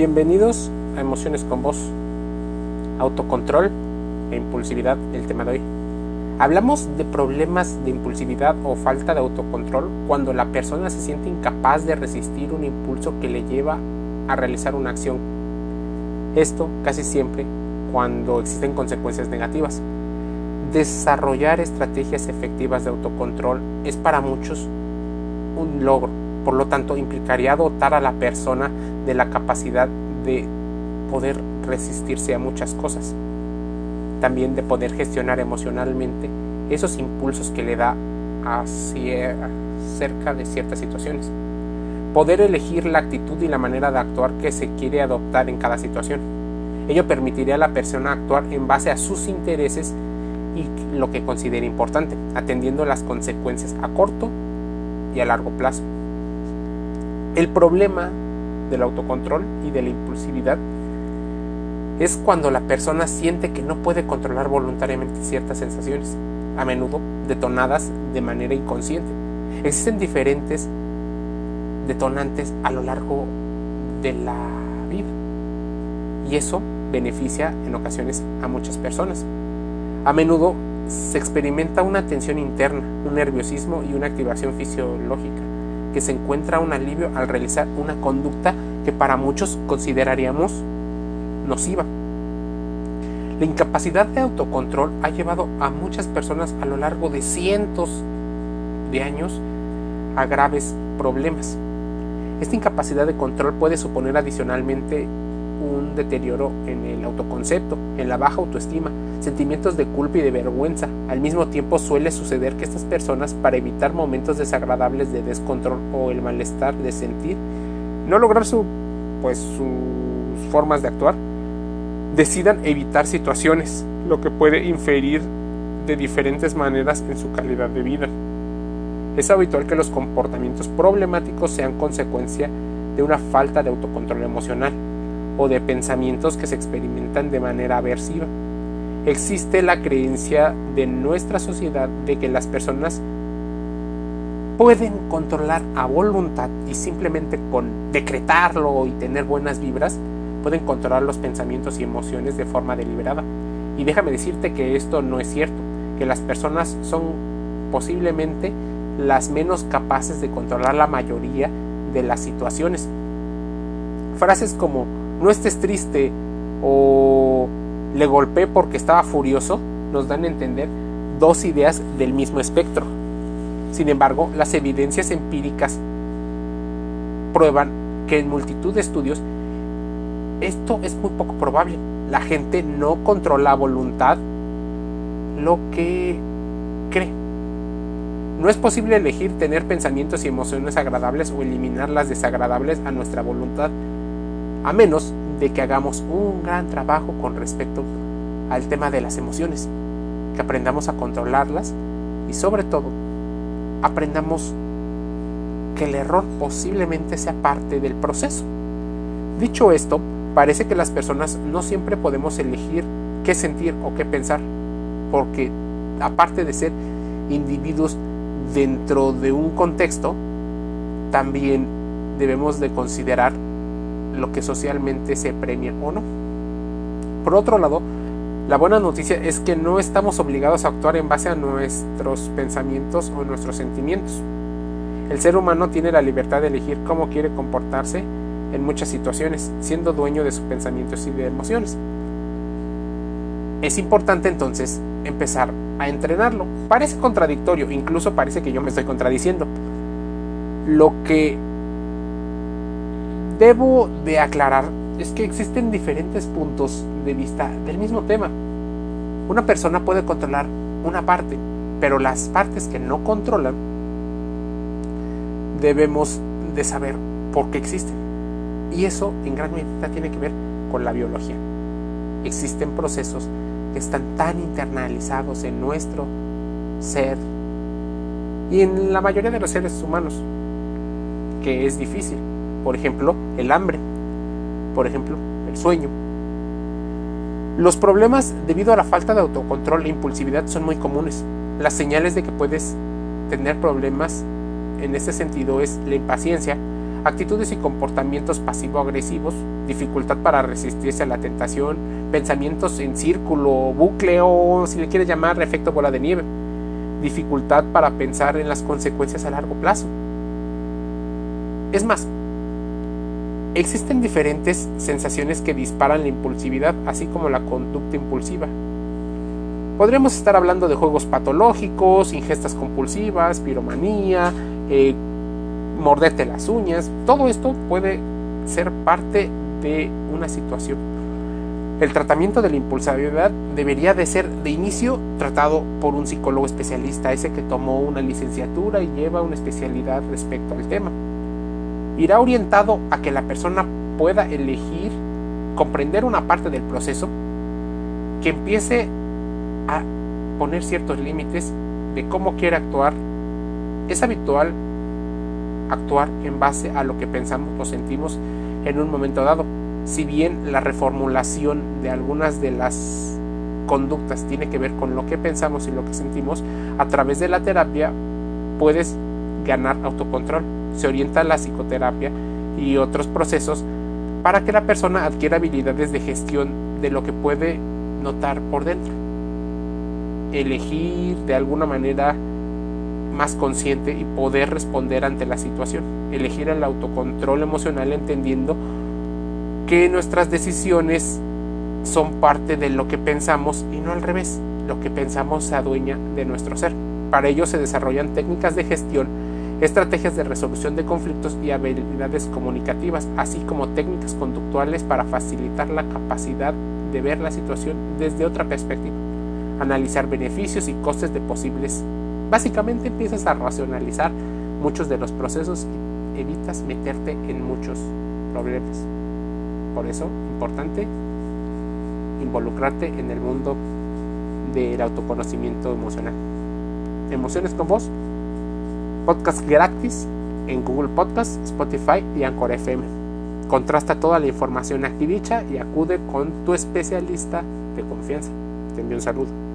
Bienvenidos a Emociones con Voz. Autocontrol e impulsividad, el tema de hoy. Hablamos de problemas de impulsividad o falta de autocontrol cuando la persona se siente incapaz de resistir un impulso que le lleva a realizar una acción. Esto casi siempre cuando existen consecuencias negativas. Desarrollar estrategias efectivas de autocontrol es para muchos un logro, por lo tanto implicaría dotar a la persona de la capacidad de poder resistirse a muchas cosas, también de poder gestionar emocionalmente esos impulsos que le da hacia cerca de ciertas situaciones, poder elegir la actitud y la manera de actuar que se quiere adoptar en cada situación. Ello permitiría a la persona actuar en base a sus intereses y lo que considere importante, atendiendo las consecuencias a corto y a largo plazo. El problema del autocontrol y de la impulsividad es cuando la persona siente que no puede controlar voluntariamente ciertas sensaciones, a menudo detonadas de manera inconsciente. Existen diferentes detonantes a lo largo de la vida y eso beneficia en ocasiones a muchas personas. A menudo se experimenta una tensión interna, un nerviosismo y una activación fisiológica que se encuentra un alivio al realizar una conducta que para muchos consideraríamos nociva. La incapacidad de autocontrol ha llevado a muchas personas a lo largo de cientos de años a graves problemas. Esta incapacidad de control puede suponer adicionalmente un deterioro en el autoconcepto, en la baja autoestima, sentimientos de culpa y de vergüenza. Al mismo tiempo suele suceder que estas personas, para evitar momentos desagradables de descontrol o el malestar de sentir, no lograr su, pues, sus formas de actuar, decidan evitar situaciones, lo que puede inferir de diferentes maneras en su calidad de vida. Es habitual que los comportamientos problemáticos sean consecuencia de una falta de autocontrol emocional o de pensamientos que se experimentan de manera aversiva. Existe la creencia de nuestra sociedad de que las personas pueden controlar a voluntad y simplemente con decretarlo y tener buenas vibras, pueden controlar los pensamientos y emociones de forma deliberada. Y déjame decirte que esto no es cierto, que las personas son posiblemente las menos capaces de controlar la mayoría de las situaciones. Frases como no estés triste o le golpeé porque estaba furioso nos dan a entender dos ideas del mismo espectro. Sin embargo, las evidencias empíricas prueban que en multitud de estudios esto es muy poco probable. La gente no controla voluntad lo que cree. No es posible elegir tener pensamientos y emociones agradables o eliminar las desagradables a nuestra voluntad, a menos de que hagamos un gran trabajo con respecto al tema de las emociones, que aprendamos a controlarlas y sobre todo aprendamos que el error posiblemente sea parte del proceso. Dicho esto, parece que las personas no siempre podemos elegir qué sentir o qué pensar, porque aparte de ser individuos dentro de un contexto, también debemos de considerar lo que socialmente se premia o no. Por otro lado, la buena noticia es que no estamos obligados a actuar en base a nuestros pensamientos o nuestros sentimientos. El ser humano tiene la libertad de elegir cómo quiere comportarse en muchas situaciones, siendo dueño de sus pensamientos y de emociones. Es importante entonces empezar a entrenarlo. Parece contradictorio, incluso parece que yo me estoy contradiciendo. Lo que debo de aclarar es que existen diferentes puntos de vista del mismo tema. Una persona puede controlar una parte, pero las partes que no controlan debemos de saber por qué existen. Y eso en gran medida tiene que ver con la biología. Existen procesos que están tan internalizados en nuestro ser y en la mayoría de los seres humanos que es difícil. Por ejemplo, el hambre. Por ejemplo, el sueño. Los problemas debido a la falta de autocontrol e impulsividad son muy comunes. Las señales de que puedes tener problemas en este sentido es la impaciencia, actitudes y comportamientos pasivo-agresivos, dificultad para resistirse a la tentación, pensamientos en círculo, bucle o si le quieres llamar efecto bola de nieve, dificultad para pensar en las consecuencias a largo plazo. Es más, existen diferentes sensaciones que disparan la impulsividad, así como la conducta impulsiva. Podríamos estar hablando de juegos patológicos, ingestas compulsivas, piromanía, eh, morderte las uñas. Todo esto puede ser parte de una situación. El tratamiento de la impulsividad debería de ser de inicio tratado por un psicólogo especialista, ese que tomó una licenciatura y lleva una especialidad respecto al tema. Irá orientado a que la persona pueda elegir comprender una parte del proceso, que empiece a poner ciertos límites de cómo quiere actuar. Es habitual actuar en base a lo que pensamos o sentimos en un momento dado. Si bien la reformulación de algunas de las conductas tiene que ver con lo que pensamos y lo que sentimos, a través de la terapia puedes ganar autocontrol. Se orienta la psicoterapia y otros procesos para que la persona adquiera habilidades de gestión de lo que puede notar por dentro. Elegir de alguna manera más consciente y poder responder ante la situación. Elegir el autocontrol emocional entendiendo que nuestras decisiones son parte de lo que pensamos y no al revés. Lo que pensamos se adueña de nuestro ser. Para ello se desarrollan técnicas de gestión, estrategias de resolución de conflictos y habilidades comunicativas, así como técnicas conductuales para facilitar la capacidad de ver la situación desde otra perspectiva, analizar beneficios y costes de posibles Básicamente empiezas a racionalizar muchos de los procesos y evitas meterte en muchos problemas. Por eso, importante involucrarte en el mundo del autoconocimiento emocional. Emociones con vos, podcast gratis en Google Podcast, Spotify y Anchor FM. Contrasta toda la información aquí dicha y acude con tu especialista de confianza. Te envío un saludo.